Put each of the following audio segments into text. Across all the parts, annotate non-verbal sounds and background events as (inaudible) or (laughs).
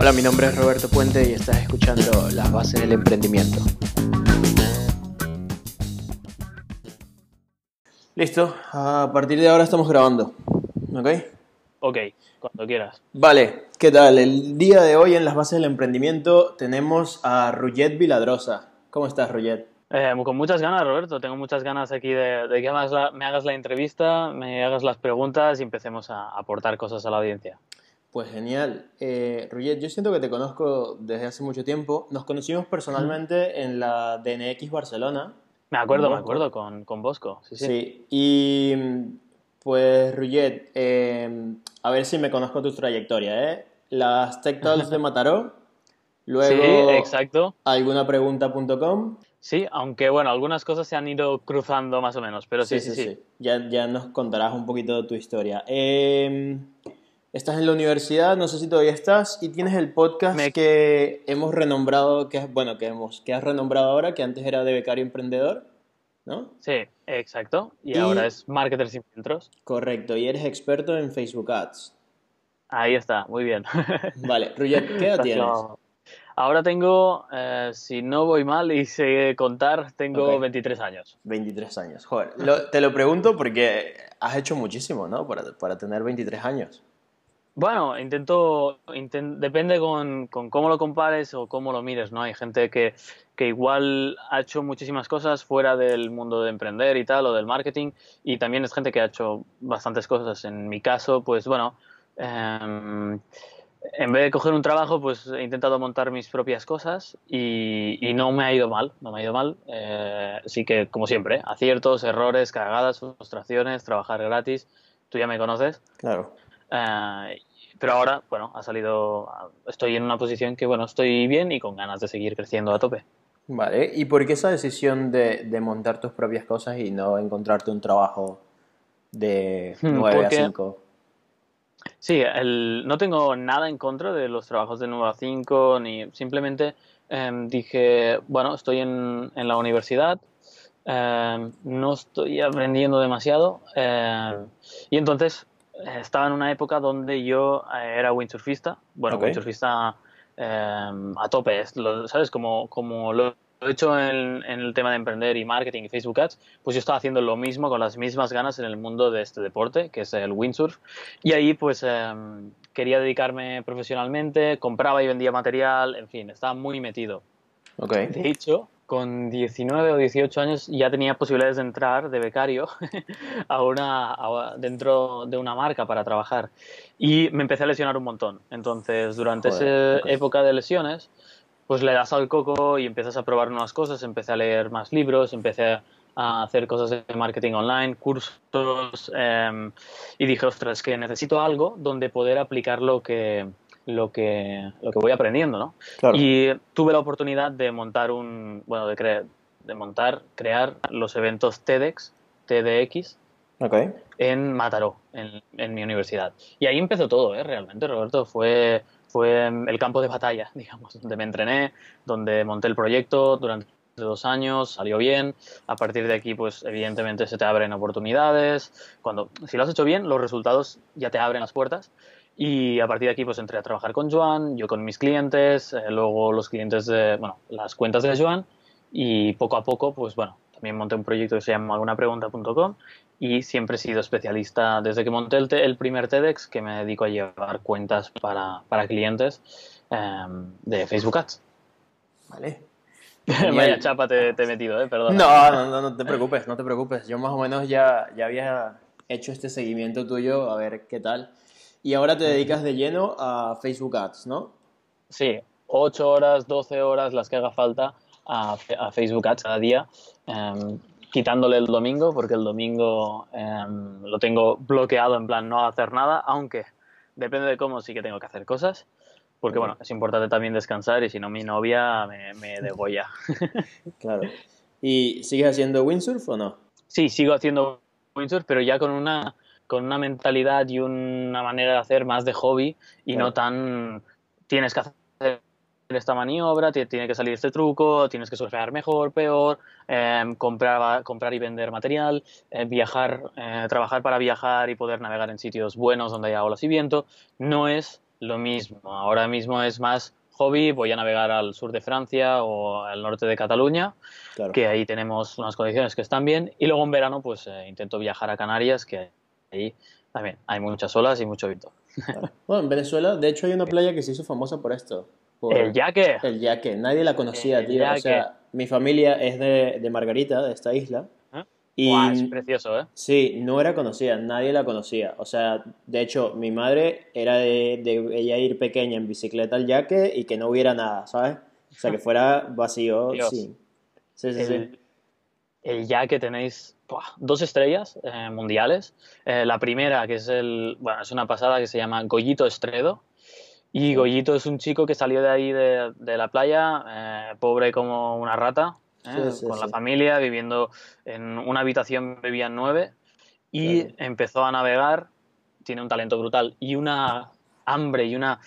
Hola, mi nombre es Roberto Puente y estás escuchando Las Bases del Emprendimiento. Listo, a partir de ahora estamos grabando, ¿ok? Ok, cuando quieras. Vale, ¿qué tal? El día de hoy en Las Bases del Emprendimiento tenemos a Rullet Viladrosa. ¿Cómo estás, Rullet? Eh, con muchas ganas, Roberto. Tengo muchas ganas aquí de, que la, me hagas la entrevista, me hagas las preguntas y empecemos a aportar cosas a la audiencia. Pues genial. Eh, yo siento que te conozco desde hace mucho tiempo. Nos conocimos personalmente en la DNX Barcelona. Me acuerdo, me acuerdo, con, con Bosco. Sí, sí. y pues Rullet, em, a ver si me conozco tu trayectoria, ¿eh? Las Tech Talks de (laughs) Mataró, luego sí, exacto. algunapregunta.com. Sí, aunque bueno, algunas cosas se han ido cruzando más o menos, pero sí, sí, sí. Ya, ya nos contarás un poquito de tu historia. Eh, estás en la universidad, no sé si todavía estás, y tienes el podcast que hemos renombrado, que bueno, que hemos, que has renombrado ahora, que antes era de becario emprendedor, ¿no? Sí, exacto. Y, ahora es Marketer sin filtros. Correcto, y eres experto en Facebook Ads. Ahí está, muy bien. (laughs) Vale, Ruyet, ¿qué edad tienes? Ahora tengo, eh, si no voy mal y sé contar, tengo 23 años. 23 años, joder. te lo pregunto porque has hecho muchísimo, ¿no? Para, para tener 23 años. Bueno, intento, depende con, cómo lo compares o cómo lo mires, ¿no? Hay gente que, igual ha hecho muchísimas cosas fuera del mundo de emprender y tal, o del marketing, y también es gente que ha hecho bastantes cosas. En mi caso, pues bueno, em, en vez de coger un trabajo, pues he intentado montar mis propias cosas y, no me ha ido mal, no me ha ido mal. Eh, sí que, como siempre, aciertos, errores, cagadas, frustraciones, trabajar gratis. Tú ya me conoces. Claro. Eh, pero ahora, bueno, ha salido, estoy en una posición que, bueno, estoy bien y con ganas de seguir creciendo a tope. Vale, ¿y por qué esa decisión de, montar tus propias cosas y no encontrarte un trabajo de 9 hmm, a 5? Sí, el, no tengo nada en contra de los trabajos de 9 a 5, ni simplemente em, dije, bueno, estoy en, en la universidad, em, no estoy aprendiendo demasiado, em, y entonces estaba en una época donde yo eh, era windsurfista, bueno, windsurfista em, a tope, ¿sabes? Como, como lo he hecho en, el tema de emprender y marketing y Facebook Ads, pues yo estaba haciendo lo mismo con las mismas ganas en el mundo de este deporte, que es el windsurf. Y ahí pues em, quería dedicarme profesionalmente, compraba y vendía material, en fin, estaba muy metido. Okay. De hecho, con 19 o 18 años ya tenía posibilidades de entrar de becario (laughs) a una, dentro de una marca para trabajar. Y me empecé a lesionar un montón. Entonces, durante esa época de lesiones, pues le das al coco y empiezas a probar nuevas cosas. Empecé a leer más libros, empecé a hacer cosas de marketing online, cursos. Em, y dije, ostras, que necesito algo donde poder aplicar lo que, lo que, lo que voy aprendiendo, ¿no? Y tuve la oportunidad de montar un, bueno, de, crear, de montar, crear los eventos TEDx, TDX, en Mataró, en, en, mi universidad. Y ahí empezó todo, ¿eh? Realmente, Roberto, fue, fue el campo de batalla, (laughs) digamos, donde me entrené, donde monté el proyecto durante dos años, salió bien. A partir de aquí, pues evidentemente se te abren oportunidades. Cuando, si lo has hecho bien, los resultados ya te abren las puertas. Y a partir de aquí pues entré a trabajar con Joan, yo con mis clientes, eh, luego los clientes de, bueno, las cuentas de Joan y poco a poco pues bueno, también monté un proyecto que se llama algunapregunta.com y siempre he sido especialista desde que monté el, el primer TEDx que me dedico a llevar cuentas para, para clientes em, de Facebook Ads. Vale. (laughs) Vaya chapa te, he metido, ¿eh? Perdón. No, no, no, no te preocupes, no te preocupes. Yo más o menos ya, ya había hecho este seguimiento tuyo, a ver qué tal. Y ahora te dedicas de lleno a Facebook Ads, ¿no? Sí, 8 horas, 12 horas, las que haga falta a, Facebook Ads cada día, em, quitándole el domingo, porque el domingo em, lo tengo bloqueado en plan no hacer nada, aunque depende de cómo sí que tengo que hacer cosas, porque bueno, es importante también descansar y si no mi novia me, me (laughs) degolla. claro. ¿Y sigues haciendo windsurf o no? Sí, sigo haciendo windsurf, pero ya con una con una mentalidad y una manera de hacer más de hobby y no tan tienes que hacer esta maniobra, tiene que salir este truco, tienes que surfear mejor, peor, em, comprar, comprar y vender material, eh, viajar, eh, trabajar para viajar y poder navegar en sitios buenos donde haya olas y viento. No es lo mismo. Ahora mismo es más hobby, voy a navegar al sur de Francia o al norte de Cataluña, que ahí tenemos unas condiciones que están bien, y luego en verano pues eh, intento viajar a Canarias, que ahí también hay muchas olas y mucho viento. Bueno, en Venezuela, de hecho, hay una playa que se hizo famosa por esto. el Yaque. El Yaque, nadie la conocía, tío. O sea, mi familia es de, de Margarita, de esta isla. Y, es precioso, ¿eh? Sí, no era conocida, nadie la conocía. O sea, de hecho, mi madre era de, de ella ir pequeña en bicicleta al yaque y que no hubiera nada, ¿sabes? O sea, que fuera vacío, (laughs) sí. Sí, sí, el, sí. El yaque tenéis dos estrellas eh, mundiales. Eh, la primera, que es el. Bueno, es una pasada que se llama Goyito Estredo. Y Goyito es un chico que salió de ahí de, de la playa, eh, pobre como una rata, ¿eh? con la familia, viviendo en una habitación, vivían nueve, y empezó a navegar, tiene un talento brutal y una hambre y una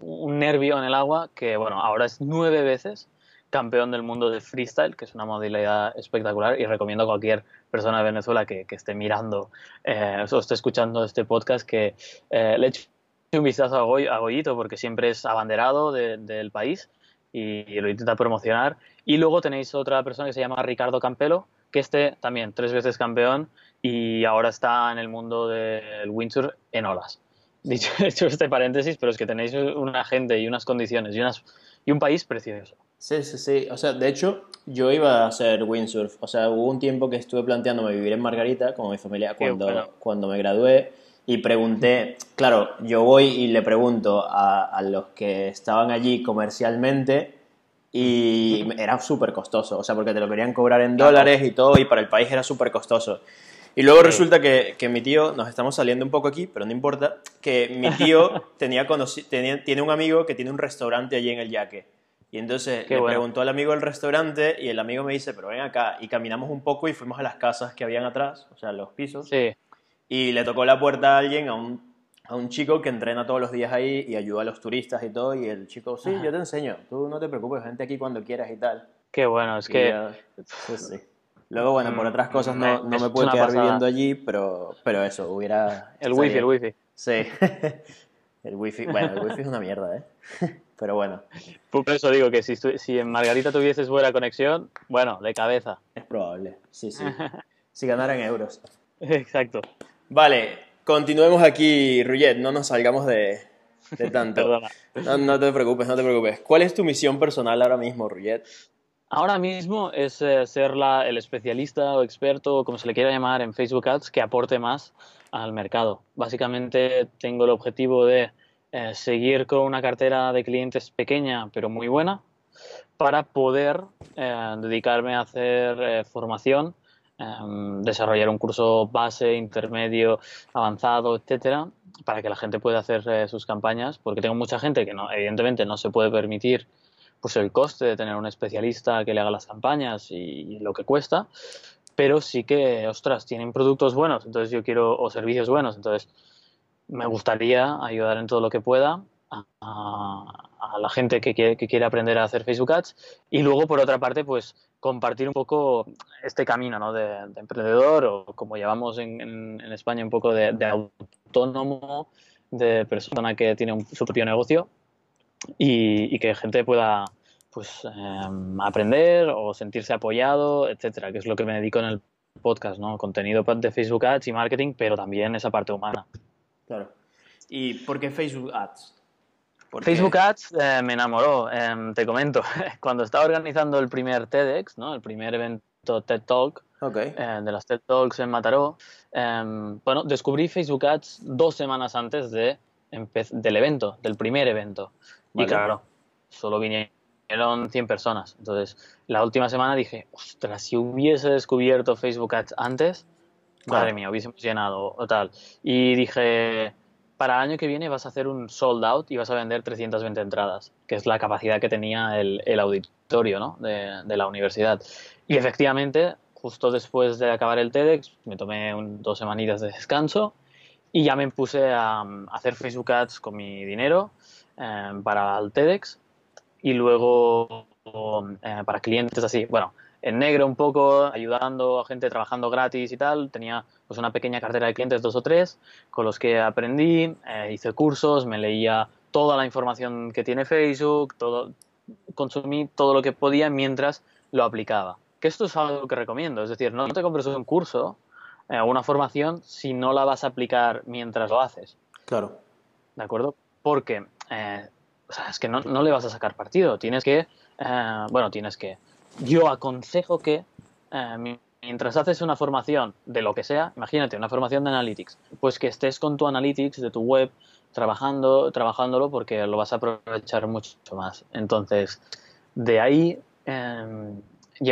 un nervio en el agua que, bueno, ahora es nueve veces campeón del mundo de freestyle, que es una modalidad espectacular y recomiendo a cualquier persona de Venezuela que, esté mirando eh, o esté escuchando este podcast que eh, le eche un vistazo a, Goyito porque siempre es abanderado del país y lo intenta promocionar. Y luego tenéis otra persona que se llama Ricardo Campelo, que este también tres veces campeón y ahora está en el mundo del windsurf en olas. (laughs) Dicho hecho este paréntesis, pero es que tenéis una gente y unas condiciones y, y un país precioso. Sí, sí, sí. O sea, de hecho, yo iba a hacer windsurf. O sea, hubo un tiempo que estuve planteándome vivir en Margarita, como mi familia, cuando, cuando me gradué. Y pregunté, claro, yo voy y le pregunto a, a los que estaban allí comercialmente y era súper costoso, o sea, porque te lo querían cobrar en dólares y todo y para el país era súper costoso. Y luego resulta que, que, mi tío, nos estamos saliendo un poco aquí, pero no importa, que mi tío (laughs) tenía, tenía tiene un amigo que tiene un restaurante allí en el Yaque. Y entonces le preguntó al amigo del restaurante y el amigo me dice, pero ven acá. Y caminamos un poco y fuimos a las casas que habían atrás, o sea, los pisos. Sí y le tocó la puerta a alguien, a un, a un chico que entrena todos los días ahí y ayuda a los turistas y todo, y el chico, sí, yo te enseño, tú no te preocupes, gente aquí cuando quieras y tal. Qué bueno, es que... sí. Luego, bueno, por mm, otras cosas no, no me puedo quedar viviendo allí, pero, pero eso, hubiera... El wifi, el wifi. Sí. (laughs) el wifi, bueno, el wifi es una mierda, ¿eh? (laughs) Pero bueno. Por eso digo que si, si en Margarita tuvieses buena conexión, bueno, de cabeza. Es probable, sí, sí. (laughs) si ganaran euros. Exacto. Vale, continuemos aquí, Rullet, no nos salgamos de, de tanto. (laughs) no, no, te preocupes, no te preocupes. ¿Cuál es tu misión personal ahora mismo, Rullet? Ahora mismo es eh, ser la, el especialista o experto, como se le quiera llamar, en Facebook Ads que aporte más al mercado. Básicamente tengo el objetivo de eh, seguir con una cartera de clientes pequeña pero muy buena para poder eh, dedicarme a hacer formación Em, desarrollar un curso base, intermedio, avanzado, etcétera, para que la gente pueda hacer eh, sus campañas, porque tengo mucha gente que no, evidentemente no se puede permitir pues el coste de tener un especialista que le haga las campañas y, lo que cuesta, pero sí que, ostras, tienen productos buenos, entonces yo quiero, o servicios buenos, entonces me gustaría ayudar en todo lo que pueda a, la gente que quiere, que quiere, aprender a hacer Facebook Ads y luego por otra parte pues compartir un poco este camino ¿no? de, emprendedor o como llamamos en, en, España un poco de, autónomo, de persona que tiene su propio negocio y, y, que gente pueda pues em, aprender o sentirse apoyado, etcétera, que es lo que me dedico en el podcast, ¿no? Contenido de Facebook Ads y marketing, pero también esa parte humana. Claro. ¿Y por qué Facebook Ads? Facebook Ads eh, me enamoró, em, te comento. (laughs) Cuando estaba organizando el primer TEDx, ¿no? el primer evento TED Talk, eh, de las TED Talks en Mataró, em, bueno, descubrí Facebook Ads dos semanas antes de del evento, del primer evento. Y claro, solo vinieron 100 personas. Entonces, la última semana dije, ostras, si hubiese descubierto Facebook Ads antes, madre mía, hubiésemos llenado o tal. Y dije, para el año que viene vas a hacer un sold out y vas a vender 320 entradas, que es la capacidad que tenía el, auditorio ¿no? de, la universidad. Y efectivamente, justo después de acabar el TEDx, me tomé dos semanitas de descanso y ya me puse a, hacer Facebook Ads con mi dinero eh, para el TEDx y luego eh, para clientes así. Bueno, en negro un poco, ayudando a gente trabajando gratis y tal. Tenía pues una pequeña cartera de clientes, dos o tres, con los que aprendí, eh, hice cursos, me leía toda la información que tiene Facebook, todo, consumí todo lo que podía mientras lo aplicaba. Que esto es algo que recomiendo, es decir, no te compres un curso o eh, una formación si no la vas a aplicar mientras lo haces. Claro. ¿De acuerdo? Porque eh, o sea, es que no, no, le vas a sacar partido. Tienes que, bueno, tienes que. Yo aconsejo que mientras haces una formación de lo que sea, imagínate, una formación de analytics, pues que estés con tu analytics de tu web trabajando, trabajándolo porque lo vas a aprovechar mucho más. Entonces, de ahí eh,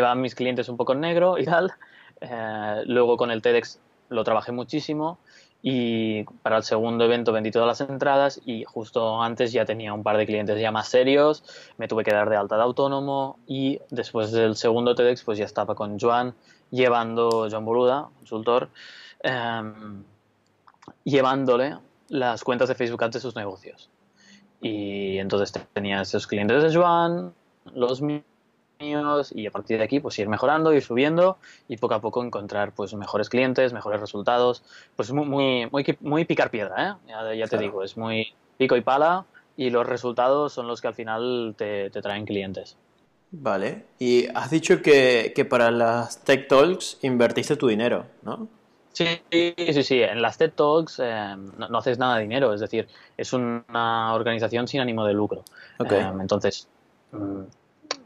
a mis clientes un poco en negro y tal. Eh, luego con el TEDx lo trabajé muchísimo y para el segundo evento vendí todas las entradas y justo antes ya tenía un par de clientes ya más serios, me tuve que dar de alta de autónomo y después del segundo TEDx pues ya estaba con Joan llevando, Joan Boluda, consultor, em, llevándole las cuentas de Facebook Ads de sus negocios. Y entonces tenía esos clientes de Joan, los míos, y a partir de aquí pues ir mejorando, ir subiendo y poco a poco encontrar pues mejores clientes, mejores resultados. Pues muy, muy, muy, muy picar piedra, ¿eh? ya, te digo, es muy pico y pala y los resultados son los que al final te, te traen clientes. Vale, y has dicho que, que para las Tech Talks invertiste tu dinero, ¿no? Sí, sí, sí. En las TED Talks eh, no, haces nada de dinero, es decir, es una organización sin ánimo de lucro. Eh, entonces, mm,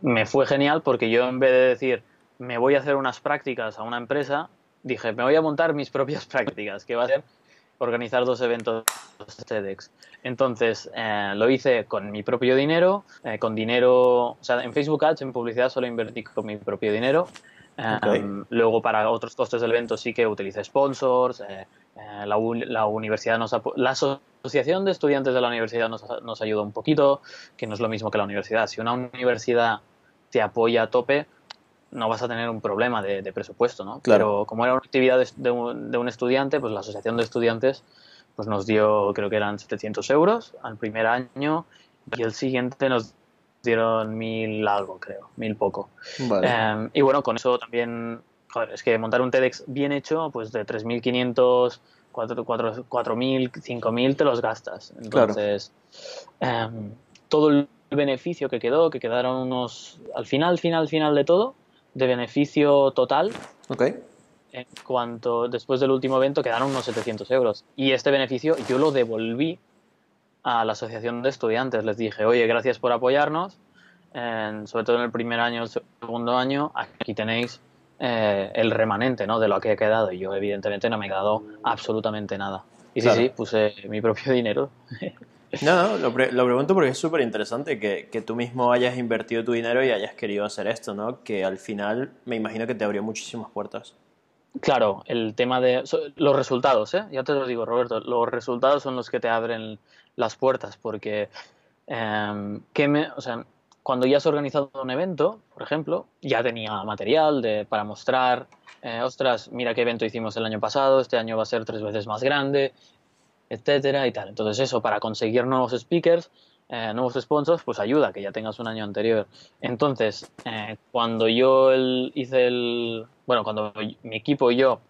me fue genial porque yo en vez de decir me voy a hacer unas prácticas a una empresa, dije me voy a montar mis (laughs) propias prácticas, que va a ser organizar dos eventos TEDx. Entonces, eh, lo hice con mi propio dinero, con dinero, o sea, en Facebook Ads, en publicidad solo invertí con mi propio dinero Em, luego, para otros costes del evento sí que utiliza sponsors. Eh, eh, la, la, universidad nos la asociación de estudiantes de la universidad nos, nos, ayuda un poquito, que no es lo mismo que la universidad. Si una universidad te apoya a tope, no vas a tener un problema de, presupuesto, ¿no? Pero como era una actividad de, un, de, un, estudiante, pues la asociación de estudiantes pues nos dio, creo que eran 700 euros al primer año y el siguiente nos dieron mil algo, creo, mil poco. Em, y bueno, con eso también, joder, es que montar un TEDx bien hecho, pues de 3.500, 4.000, 5.000 te los gastas. Entonces, em, todo el beneficio que quedó, que quedaron unos, al final, final, final de todo, de beneficio total. Okay. En cuanto, después del último evento, quedaron unos 700 euros. Y este beneficio yo lo devolví a la asociación de estudiantes. Les dije, oye, gracias por apoyarnos, sobre todo en el primer año, el segundo año, aquí tenéis eh, el remanente ¿no? de lo que he quedado. Y yo, evidentemente, no me he quedado absolutamente nada. Y sí, sí, puse mi propio dinero. (laughs) No, no, lo, lo pregunto porque es súper interesante que, que, tú mismo hayas invertido tu dinero y hayas querido hacer esto, ¿no? Que al final me imagino que te abrió muchísimas puertas. Claro, el tema de los resultados, ¿eh? Ya te lo digo, Roberto, los resultados son los que te abren las puertas, porque em, me, o sea, cuando ya has organizado un evento, por ejemplo, ya tenía material de, para mostrar, eh, ostras, mira qué evento hicimos el año pasado, este año va a ser tres veces más grande, etcétera y tal. Entonces eso, para conseguir nuevos speakers, eh, nuevos sponsors, pues ayuda que ya tengas un año anterior. Entonces, eh, cuando yo hice el, bueno, cuando mi equipo y yo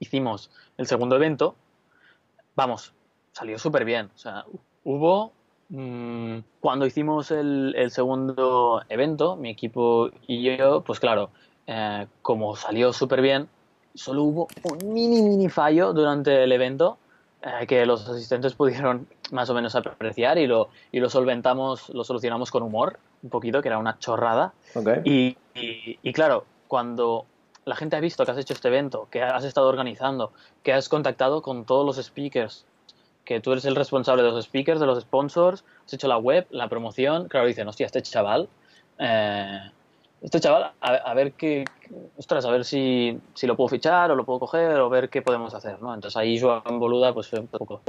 hicimos el segundo evento, vamos, salió súper bien. O sea, hubo... Mm, cuando hicimos el, segundo evento, mi equipo y yo, pues claro, eh, como salió súper bien, solo hubo un mini, mini fallo durante el evento que los asistentes pudieron más o menos apreciar y lo, y lo solventamos, lo solucionamos con humor, un poquito, que era una chorrada. Y, y, y, claro, cuando la gente ha visto que has hecho este evento, que has estado organizando, que has contactado con todos los speakers, que tú eres el responsable de los speakers, de los sponsors, has hecho la web, la promoción, claro, dicen, hostia, este chaval, eh, este chaval, a, ver qué, ostras, a ver si, si, lo puedo fichar o lo puedo coger o ver qué podemos hacer, ¿no? Entonces ahí Joan Boluda pues fue un poco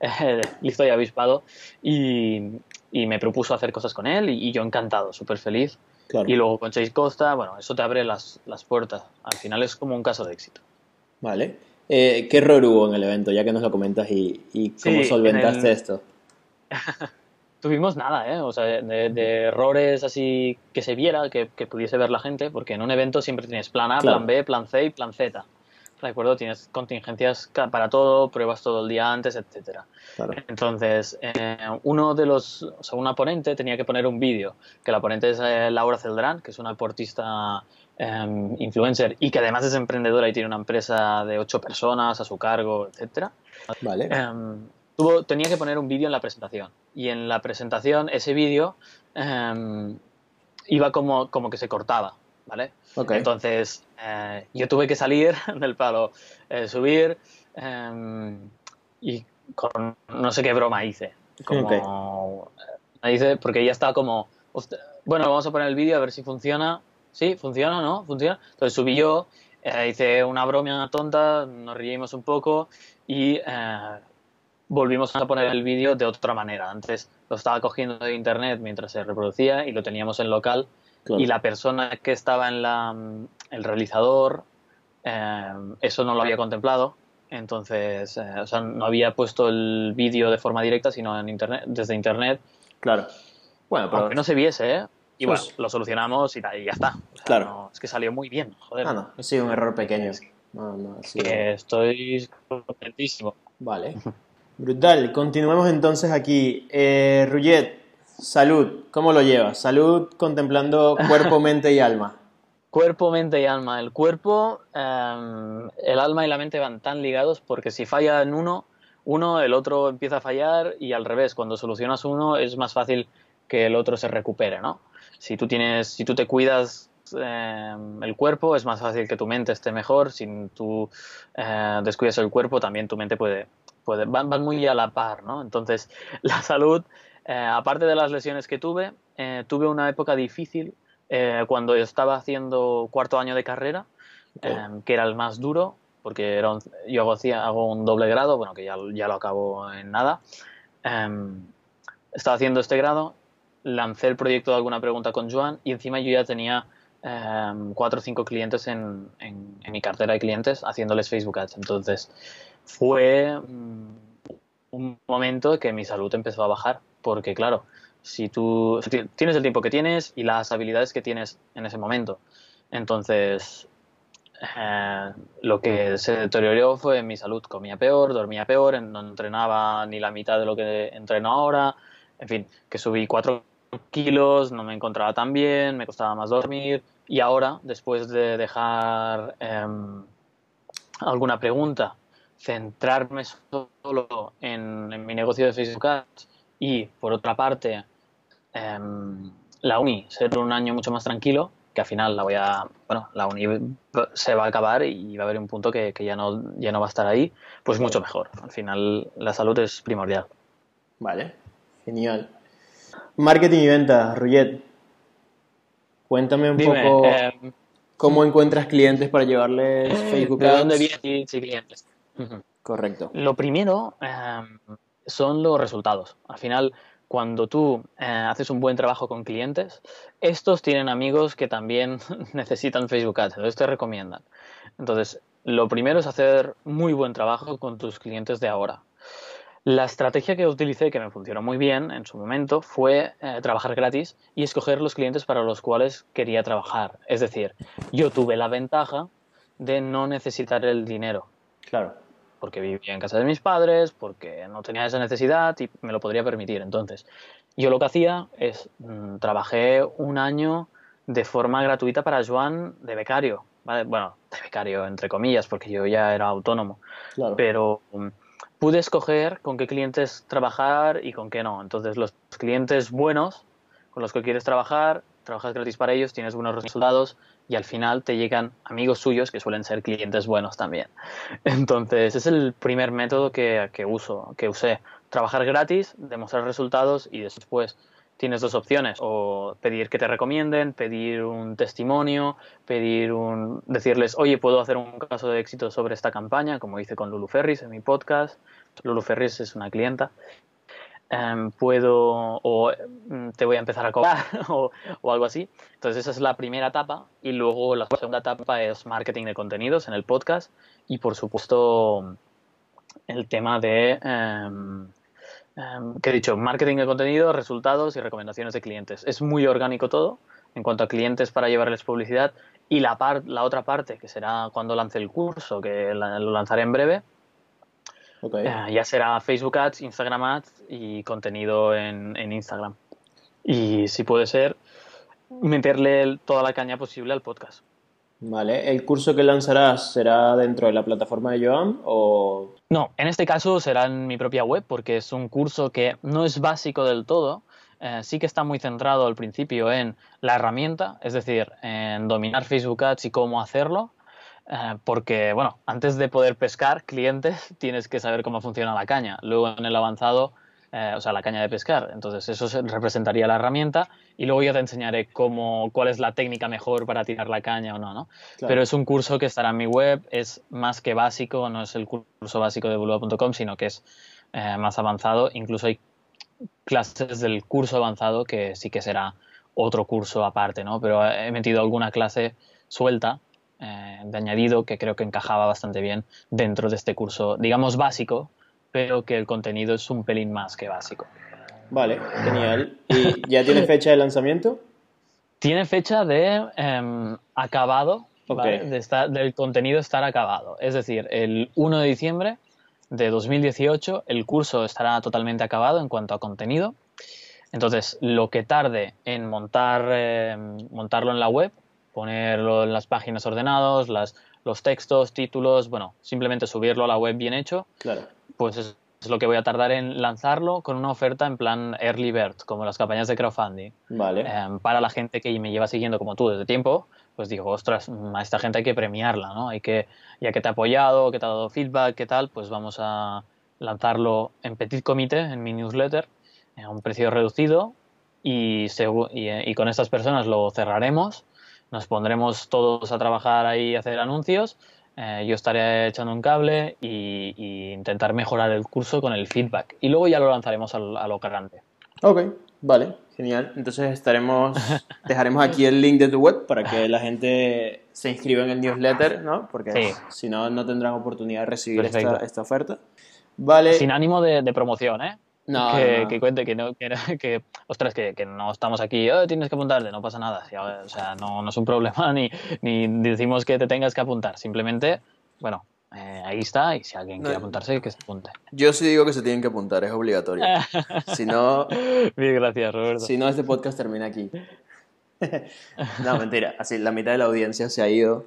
eh, (laughs) listo y avispado y, y, me propuso hacer cosas con él y, yo encantado, súper feliz. Y luego con Chase Costa, bueno, eso te abre las, las puertas. Al final es como un caso de éxito. Vale. Eh, ¿Qué error hubo en el evento, ya que nos lo comentas, y, cómo solventaste esto? (laughs) tuvimos nada, ¿eh? O sea, de, errores así que se viera, que, pudiese ver la gente, porque en un evento siempre tienes plan A, plan B, plan C y plan Z. ¿De acuerdo? Tienes contingencias para todo, pruebas todo el día antes, etcétera. Entonces, eh, uno de los, o sea, una ponente tenía que poner un vídeo, que la ponente es eh, Laura Celdrán, que es una deportista em, influencer y que además es emprendedora y tiene una empresa de ocho personas a su cargo, etcétera. Vale. Em, tenía que poner un vídeo en la presentación. Y en la presentación ese vídeo em, iba como, como que se cortaba, ¿vale? Entonces eh, yo tuve que salir (laughs) del palo, eh, subir em, y con no sé qué broma hice. Como, hice porque ya estaba como, bueno, vamos a poner el vídeo a ver si funciona. Sí, funciona, ¿no? Funciona. Entonces subí yo, eh, hice una broma tonta, nos reímos un poco y volvimos a poner el vídeo de otra manera. Antes lo estaba cogiendo de internet mientras se reproducía y lo teníamos en local y la persona que estaba en la, el realizador eh, eso no lo había contemplado. Entonces, eh, o sea, no había puesto el vídeo de forma directa, sino en internet, desde internet. Claro. Bueno, pero... Aunque no se viese, ¿eh? Y bueno, pues lo solucionamos y, ya está. claro. es que salió muy bien, joder. Ah, no, ha sido un error pequeño. No, no, estoy contentísimo. Vale. (laughs) Brutal. Continuemos entonces aquí. Eh, salud. ¿Cómo lo llevas? Salud contemplando (laughs) cuerpo, mente y alma. Cuerpo, mente y alma. El cuerpo, em, el alma y la mente van tan ligados porque si falla en uno, uno, el otro empieza a fallar y al revés. Cuando solucionas uno es más fácil que el otro se recupere, ¿no? Si tú tienes, si tú te cuidas em, el cuerpo, es más fácil que tu mente esté mejor. Si tú eh, descuidas el cuerpo, también tu mente puede, van, muy a la par, ¿no? Entonces, (laughs) la salud, eh, aparte de las lesiones que tuve, eh, tuve una época difícil eh, cuando estaba haciendo cuarto año de carrera, que era el más duro, porque era yo hago, hago, un doble grado, bueno, que ya, ya lo acabo en nada. Em, estaba haciendo este grado, lancé el proyecto de alguna pregunta con Joan y encima yo ya tenía em, cuatro o cinco clientes en, en, mi cartera de clientes haciéndoles Facebook Ads. Entonces, fue mm, un momento que mi salud empezó a bajar, porque claro, si tú tienes el tiempo que tienes y las habilidades que tienes en ese momento, entonces eh, lo que se deterioró fue mi salud, comía peor, dormía peor, no entrenaba ni la mitad de lo que entreno ahora, en fin, que subí cuatro kilos, no me encontraba tan bien, me costaba más dormir. Y ahora, después de dejar em, alguna pregunta centrarme solo en, mi negocio de Facebook Ads y, por otra parte, em, la uni, ser un año mucho más tranquilo, que al final la voy a, bueno, la uni se va a acabar y va a haber un punto que, ya, no, ya no va a estar ahí, pues mucho mejor. Al final la salud es primordial. Vale, genial. Marketing y venta, Ruyet. Cuéntame un poco em, cómo encuentras clientes para llevarles Facebook Ads. ¿De dónde vienen clientes? Correcto. Lo primero em, son los resultados. Al final, cuando tú eh, haces un buen trabajo con clientes, estos tienen amigos que también (laughs) necesitan Facebook Ads, entonces te recomiendan. Entonces, lo primero es hacer muy buen trabajo con tus clientes de ahora. La estrategia que utilicé, que me funcionó muy bien en su momento, fue eh, trabajar gratis y escoger los clientes para los cuales quería trabajar. Es decir, yo tuve la ventaja de no necesitar el dinero. Claro porque vivía en casa de mis padres, porque no tenía esa necesidad y me lo podría permitir. Entonces, yo lo que hacía es, mm, trabajé un año de forma gratuita para Joan de becario, Bueno, de becario entre comillas, porque yo ya era autónomo, pero mm, pude escoger con qué clientes trabajar y con qué no. Entonces, los clientes buenos con los que quieres trabajar, trabajas gratis para ellos, tienes buenos resultados, y al final te llegan amigos suyos que suelen ser clientes buenos también. (laughs) Entonces, es el primer método que, uso, que usé. Trabajar gratis, demostrar resultados y después tienes dos opciones, o pedir que te recomienden, pedir un testimonio, pedir un decirles, "Oye, puedo hacer un caso de éxito sobre esta campaña", como hice con Lulu Ferris en mi podcast. Lulu Ferris es una clienta Em, puedo o mm, te voy a empezar a cobrar (laughs) o, algo así. Entonces esa es la primera etapa y luego la segunda etapa es marketing de contenidos en el podcast y por supuesto el tema de em, ¿qué he dicho? Marketing de contenido, resultados y recomendaciones de clientes. Es muy orgánico todo en cuanto a clientes para llevarles publicidad y la, la otra parte, que será cuando lance el curso, que lo lanzaré en breve, eh, ya será Facebook Ads, Instagram Ads y contenido en, en Instagram. Y si puede ser, meterle toda la caña posible al podcast. Vale, ¿el curso que lanzarás será dentro de la plataforma de Joan o...? No, en este caso será en mi propia web porque es un curso que no es básico del todo, eh, sí que está muy centrado al principio en la herramienta, es decir, en dominar Facebook Ads y cómo hacerlo, eh, porque, bueno, antes de poder pescar clientes (laughs) tienes que saber cómo funciona la caña. Luego en el avanzado eh, o sea, la caña de pescar. Entonces, eso representaría la herramienta y luego ya te enseñaré cómo, cuál es la técnica mejor para tirar la caña o no, ¿no? Pero es un curso que estará en mi web, es más que básico, no es el curso básico de boluda.com, sino que es eh, más avanzado. Incluso hay clases del curso avanzado que sí que será otro curso aparte, ¿no? Pero he metido alguna clase suelta eh, de añadido que creo que encajaba bastante bien dentro de este curso, digamos básico, pero que el contenido es un pelín más que básico. Vale, genial. ¿Y ya tiene fecha de lanzamiento? Tiene fecha de em, acabado, de estar, del contenido estar acabado. Es decir, el 1 de diciembre de 2018 el curso estará totalmente acabado en cuanto a contenido. Entonces, lo que tarde en montar, em, montarlo en la web, ponerlo en las páginas ordenadas, las, los textos, títulos, bueno, simplemente subirlo a la web bien hecho, claro pues es, lo que voy a tardar en lanzarlo con una oferta en plan early bird, como las campañas de crowdfunding. Vale. Em, para la gente que me lleva siguiendo como tú desde tiempo, pues digo, ostras, a esta gente hay que premiarla, ¿no? Hay que, ya que te ha apoyado, que te ha dado feedback, qué tal, pues vamos a lanzarlo en petit comité, en mi newsletter, a un precio reducido y, y, con estas personas lo cerraremos, nos pondremos todos a trabajar ahí a hacer anuncios eh, yo estaré echando un cable y, intentar mejorar el curso con el feedback. Y luego ya lo lanzaremos a, lo grande. Ok, vale, genial. Entonces estaremos, (laughs) dejaremos aquí el link de tu web para que la gente se inscriba en el newsletter, ¿no? Porque si no, no tendrán oportunidad de recibir esta, esta, oferta. Vale. Sin ánimo de, de promoción, ¿eh? Que, cuente que no, que, (laughs) ostras, que, no estamos aquí, oh, tienes que apuntarte, no pasa nada. O sea, no, es un problema (laughs) ni, ni decimos que te tengas que apuntar. Simplemente, bueno, eh, ahí está y si alguien quiere apuntarse, que se apunte. Yo sí digo que se tienen que apuntar, es obligatorio. (laughs) si no... Bien, gracias, Roberto. Si no, este podcast termina aquí. no, mentira. Así, la mitad de la audiencia se ha ido.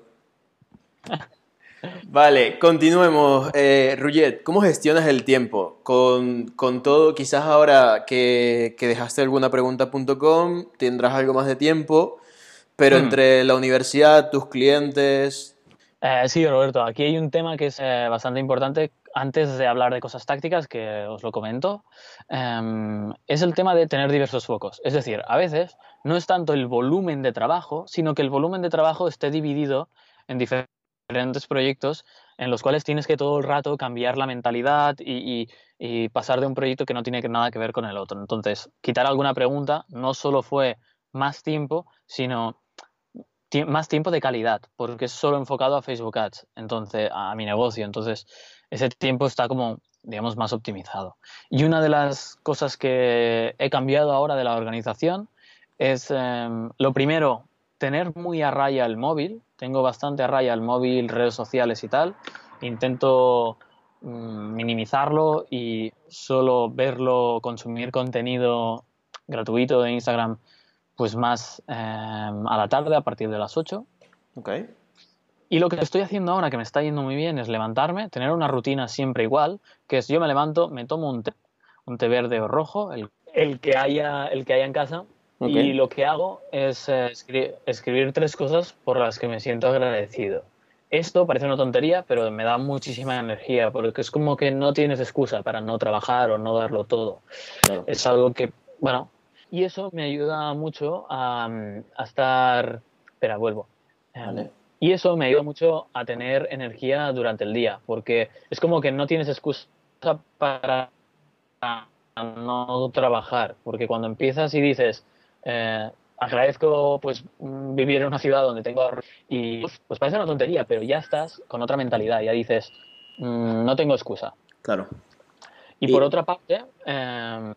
Vale, continuemos. Eh, ¿cómo gestionas el tiempo? Con, todo, quizás ahora que, dejaste alguna pregunta.com, tendrás algo más de tiempo, pero hmm. entre la universidad, tus clientes... Eh, sí, Roberto, aquí hay un tema que es eh, bastante importante. Antes de hablar de cosas tácticas, que os lo comento, em, es el tema de tener diversos focos. Es decir, a veces no es tanto el volumen de trabajo, sino que el volumen de trabajo esté dividido en diferentes diferentes proyectos en los cuales tienes que todo el rato cambiar la mentalidad y, pasar de un proyecto que no tiene nada que ver con el otro. Entonces, quitar alguna pregunta no solo fue más tiempo, sino más tiempo de calidad, porque es solo enfocado a Facebook Ads, entonces a mi negocio. Entonces, ese tiempo está como, digamos, más optimizado. Y una de las cosas que he cambiado ahora de la organización es, em, lo primero, tener muy a raya el móvil, tengo bastante a raya el móvil, redes sociales y tal. Intento mm, minimizarlo y solo verlo, consumir contenido gratuito de Instagram, pues más em, a la tarde, a partir de las 8. Okay. Y lo que estoy haciendo ahora, que me está yendo muy bien, es levantarme, tener una rutina siempre igual, que es yo me levanto, me tomo un té, un té verde o rojo, el, el que, haya, el que haya en casa, y lo que hago es eh, escribir, tres cosas por las que me siento agradecido. Esto parece una tontería, pero me da muchísima energía, porque es como que no tienes excusa para no trabajar o no darlo todo. Es algo que, bueno, y eso me ayuda mucho a, estar... Espera, vuelvo. Em, y eso me ayuda mucho a tener energía durante el día, porque es como que no tienes excusa para no trabajar, porque cuando empiezas y dices, eh, agradezco pues vivir en una ciudad donde tengo y pues parece una tontería, pero ya estás con otra mentalidad, ya dices, mm, no tengo excusa. Claro. Y, por otra parte, em,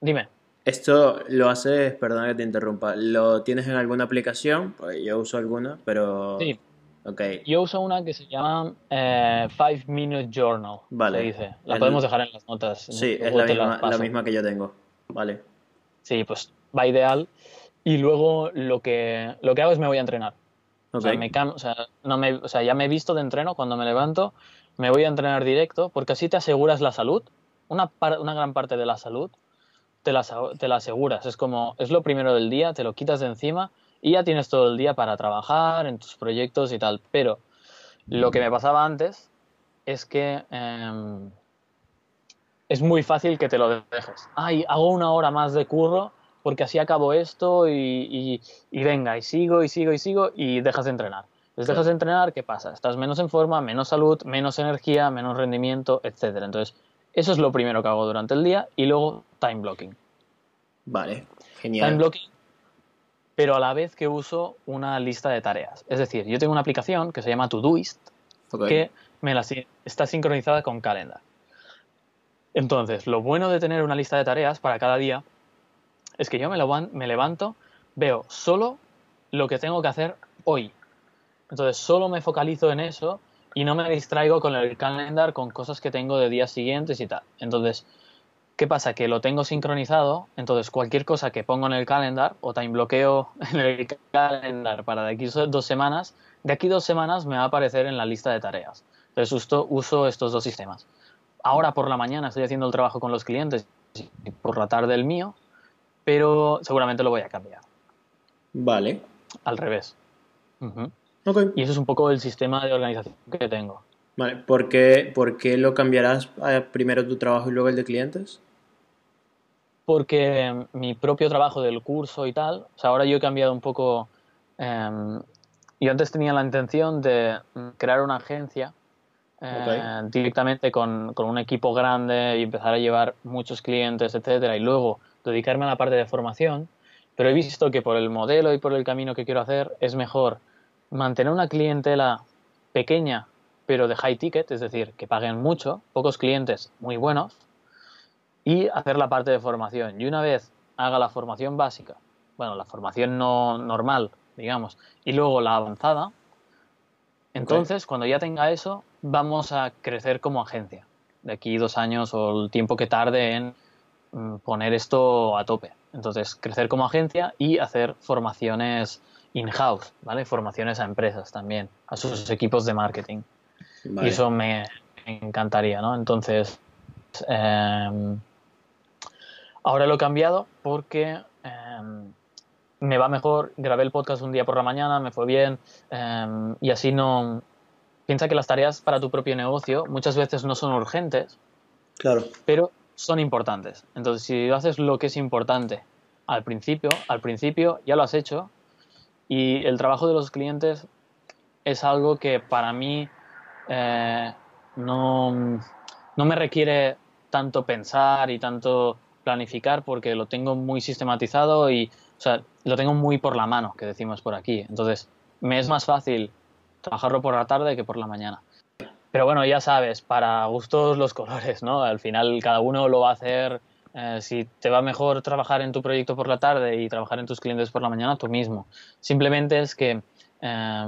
dime. Esto lo haces, perdona que te interrumpa, ¿lo tienes en alguna aplicación? Pues yo uso alguna, pero... Sí. Okay. Yo uso una que se llama eh, Five Minute Journal. Vale. dice. La podemos dejar en las notas. Sí, es la misma, la misma, que yo tengo. Vale. Sí, pues va ideal. Y luego lo que, lo que hago es me voy a entrenar. O, sea, me o, sea, no me, o sea, ya me he visto de entreno cuando me levanto, me voy a entrenar directo, porque así te aseguras la salud. Una, una gran parte de la salud te la, te la aseguras. Es como, es lo primero del día, te lo quitas de encima y ya tienes todo el día para trabajar en tus proyectos y tal. Pero lo que me pasaba antes es que em, es muy fácil que te lo dejes. Ay, hago una hora más de curro porque así acabo esto y, venga, y sigo y sigo y sigo y dejas de entrenar. Entonces dejas de entrenar, ¿qué pasa? Estás menos en forma, menos salud, menos energía, menos rendimiento, etc. Entonces, eso es lo primero que hago durante el día y luego time blocking. Vale, genial. Time blocking pero a la vez que uso una lista de tareas. Es decir, yo tengo una aplicación que se llama Todoist, que me la, está sincronizada con Calendar. Entonces, lo bueno de tener una lista de tareas para cada día es que yo me, levanto, veo solo lo que tengo que hacer hoy. Entonces, solo me focalizo en eso y no me distraigo con el calendar, con cosas que tengo de días siguientes y tal. Entonces, ¿Qué pasa? Que lo tengo sincronizado, entonces cualquier cosa que pongo en el calendar o time bloqueo (laughs) en el calendar para de aquí dos semanas, de aquí dos semanas me va a aparecer en la lista de tareas. Entonces uso, uso estos dos sistemas. Ahora por la mañana estoy haciendo el trabajo con los clientes y por la tarde el mío, pero seguramente lo voy a cambiar. Vale. Al revés. Y eso es un poco el sistema de organización que tengo. Vale, ¿por qué, ¿por qué lo cambiarás primero tu trabajo y luego el de clientes? Porque mi propio trabajo del curso y tal, o sea, ahora yo he cambiado un poco. Em, yo antes tenía la intención de crear una agencia eh, directamente con, con, un equipo grande y empezar a llevar muchos clientes, etcétera, y luego dedicarme a la parte de formación. Pero he visto que por el modelo y por el camino que quiero hacer es mejor mantener una clientela pequeña pero de high ticket, es decir, que paguen mucho, pocos clientes muy buenos, y hacer la parte de formación. Y una vez haga la formación básica, bueno, la formación no normal, digamos, y luego la avanzada, entonces cuando ya tenga eso, vamos a crecer como agencia. De aquí dos años o el tiempo que tarde en poner esto a tope. Entonces, crecer como agencia y hacer formaciones in-house, ¿vale? Formaciones a empresas también, a sus equipos de marketing. Y eso me encantaría, ¿no? Entonces, em, ahora lo he cambiado porque em, me va mejor. Grabé el podcast un día por la mañana, me fue bien em, y así no. Piensa que las tareas para tu propio negocio muchas veces no son urgentes, claro. pero son importantes. Entonces, si haces lo que es importante al principio, al principio ya lo has hecho y el trabajo de los clientes es algo que para mí eh, no, no me requiere tanto pensar y tanto planificar porque lo tengo muy sistematizado y o sea, lo tengo muy por la mano, que decimos por aquí. Entonces, me es más fácil trabajarlo por la tarde que por la mañana. Pero bueno, ya sabes, para gustos los (laughs) colores, ¿no? Al final cada uno lo va a hacer. Eh, si te va mejor trabajar en tu proyecto por la tarde y trabajar en tus clientes por la mañana, tú mismo. Simplemente es que eh,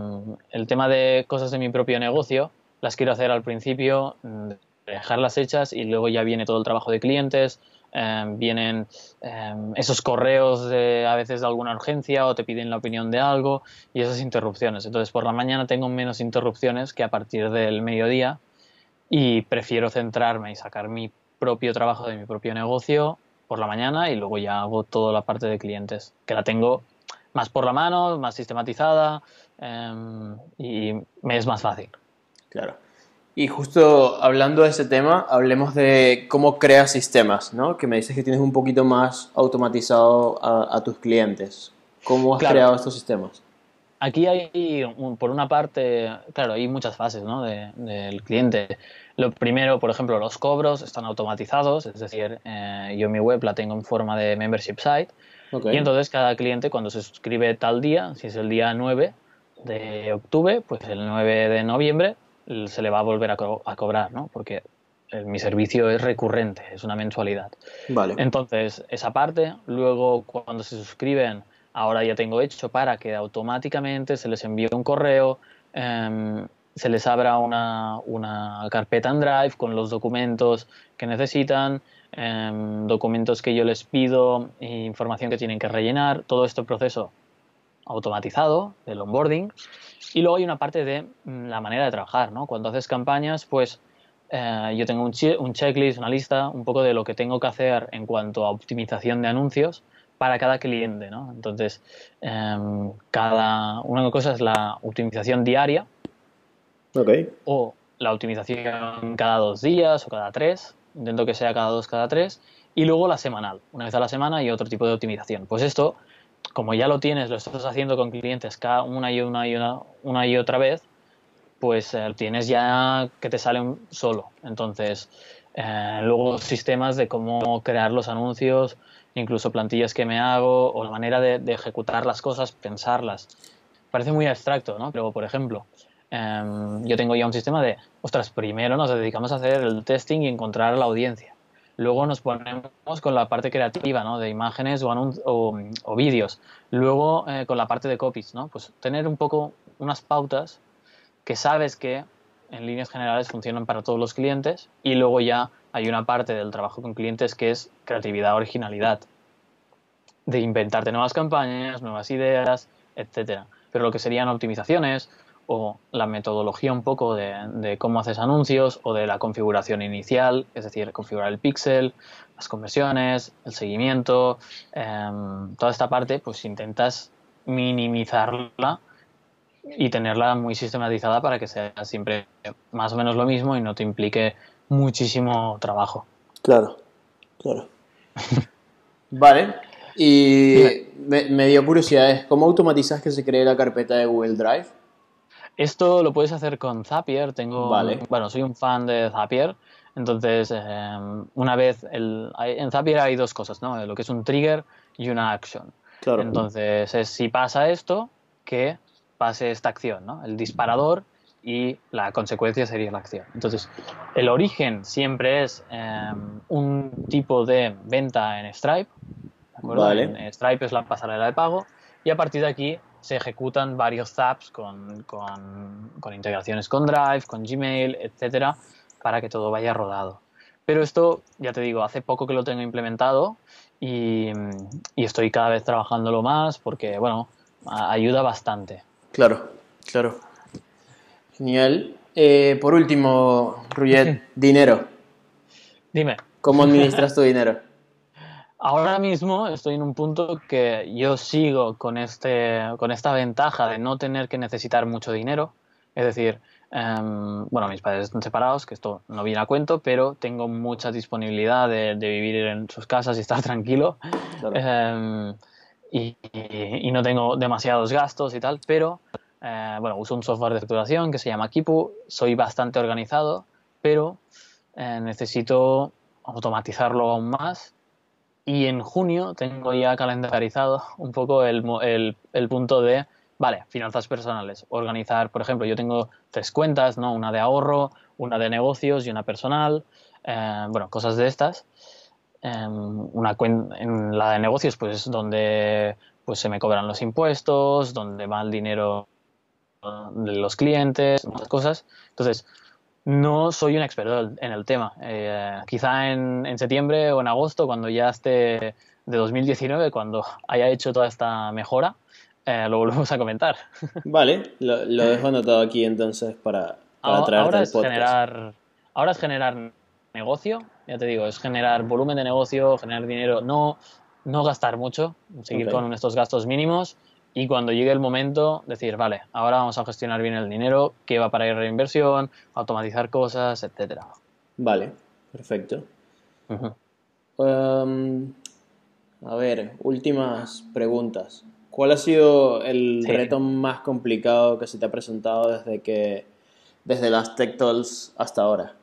el tema de cosas de mi propio negocio, las quiero hacer al principio, mm, dejarlas hechas y luego ya viene todo el trabajo de clientes, em, vienen em, esos correos de a veces de alguna urgencia o te piden la opinión de algo y esas interrupciones. Entonces por la mañana tengo menos interrupciones que a partir del mediodía y prefiero centrarme y sacar mi propio trabajo de mi propio negocio por la mañana y luego ya hago toda la parte de clientes, que la tengo más por la mano, más sistematizada em, y me es más fácil. Claro. Y justo hablando de ese tema, hablemos de cómo creas sistemas, ¿no? Que me dices que tienes un poquito más automatizado a, tus clientes. ¿Cómo has creado estos sistemas? Aquí hay, por una parte, claro, hay muchas fases ¿no? del cliente. Lo primero, por ejemplo, los cobros están automatizados, es decir, eh, yo mi web la tengo en forma de membership site. Y entonces cada cliente cuando se suscribe tal día, si es el día 9 de octubre, pues el 9 de noviembre se le va a volver a, cobrar, ¿no? Porque mi servicio es recurrente, es una mensualidad. Vale. Entonces, esa parte, luego cuando se suscriben, ahora ya tengo hecho para que automáticamente se les envíe un correo, em, se les abra una, una, carpeta en Drive con los documentos que necesitan, em, documentos que yo les pido, información que tienen que rellenar, todo este proceso automatizado del onboarding. Y luego hay una parte de mm, la manera de trabajar, ¿no? Cuando haces campañas, pues eh, yo tengo un, un, checklist, una lista, un poco de lo que tengo que hacer en cuanto a optimización de anuncios para cada cliente, ¿no? Entonces, em, cada, una cosa es la optimización diaria okay. o la optimización cada dos días o cada tres, intento que sea cada dos, cada tres, y luego la semanal, una vez a la semana y otro tipo de optimización. Pues esto, como ya lo tienes, lo estás haciendo con clientes cada una y una y una, y otra vez, pues eh, tienes ya que te salen solo. Entonces, eh, luego sistemas de cómo crear los anuncios, incluso plantillas que me hago o la manera de, ejecutar las cosas, pensarlas. Parece muy abstracto, ¿no? Pero, por ejemplo, em, yo tengo ya un sistema de, ostras, primero nos dedicamos a hacer el testing y encontrar la audiencia. Luego nos ponemos con la parte creativa, ¿no? De imágenes o, o, vídeos. Luego eh, con la parte de copies, ¿no? Pues tener un poco unas pautas que sabes que en líneas generales funcionan para todos los clientes y luego ya hay una parte del trabajo con clientes que es creatividad, originalidad, de inventarte nuevas campañas, nuevas ideas, etcétera. Pero lo que serían optimizaciones o la metodología un poco de, cómo haces anuncios o de la configuración inicial, es decir, configurar el pixel, las conversiones, el seguimiento, em, toda esta parte, pues intentas minimizarla y tenerla muy sistematizada para que sea siempre más o menos lo mismo y no te implique muchísimo trabajo. Claro, claro. (laughs) vale. Y me, dio curiosidad, ¿cómo automatizas que se cree la carpeta de Google Drive? Esto lo puedes hacer con Zapier. Tengo, bueno, soy un fan de Zapier. Entonces, em, una vez, el, en Zapier hay dos cosas, ¿no? Lo que es un trigger y una action. Claro. Entonces, es, si pasa esto, que pase esta acción, ¿no? El disparador y la consecuencia sería la acción. Entonces, el origen siempre es em, un tipo de venta en Stripe, ¿de acuerdo? En Stripe es la pasarela de pago y a partir de aquí se ejecutan varios zaps con, con, con integraciones con Drive, con Gmail, etcétera, para que todo vaya rodado. Pero esto, ya te digo, hace poco que lo tengo implementado y, y estoy cada vez trabajándolo más porque, bueno, ayuda bastante. Claro, claro. Genial. Eh, por último, Ruyet, (laughs) dinero. Dime. ¿Cómo administras tu dinero? (laughs) Ahora mismo estoy en un punto que yo sigo con, este, con esta ventaja de no tener que necesitar mucho dinero. Es decir, em, bueno, mis padres están separados, que esto no viene a cuento, pero tengo mucha disponibilidad de, vivir en sus casas y estar (laughs) tranquilo. Em, y, no tengo demasiados gastos y tal, pero eh, bueno, uso un software de facturación que se llama Kipu, soy bastante organizado, pero eh, necesito automatizarlo aún más y en junio tengo ya calendarizado un poco el, el, el, punto de, vale, finanzas personales, organizar, por ejemplo, yo tengo tres cuentas, ¿no? Una de ahorro, una de negocios y una personal, eh, bueno, cosas de estas una en la de negocios pues es donde pues se me cobran los impuestos, donde va el dinero de los clientes, muchas cosas. Entonces, no soy un experto en el tema. Eh, quizá en, septiembre o en agosto, cuando ya esté de 2019, cuando haya hecho toda esta mejora, eh, lo volvemos a comentar. (laughs) Vale, lo, dejo anotado aquí entonces para, para traerte ahora es Generar, ahora es generar negocio, ya te digo, es generar volumen de negocio, generar dinero, no, no gastar mucho, seguir con estos gastos mínimos y cuando llegue el momento decir, vale, ahora vamos a gestionar bien el dinero, qué va para ir reinversión, automatizar cosas, etcétera. Vale, perfecto. Um, a ver, últimas preguntas. ¿Cuál ha sido el reto más complicado que se te ha presentado desde que desde las Tech hasta ahora?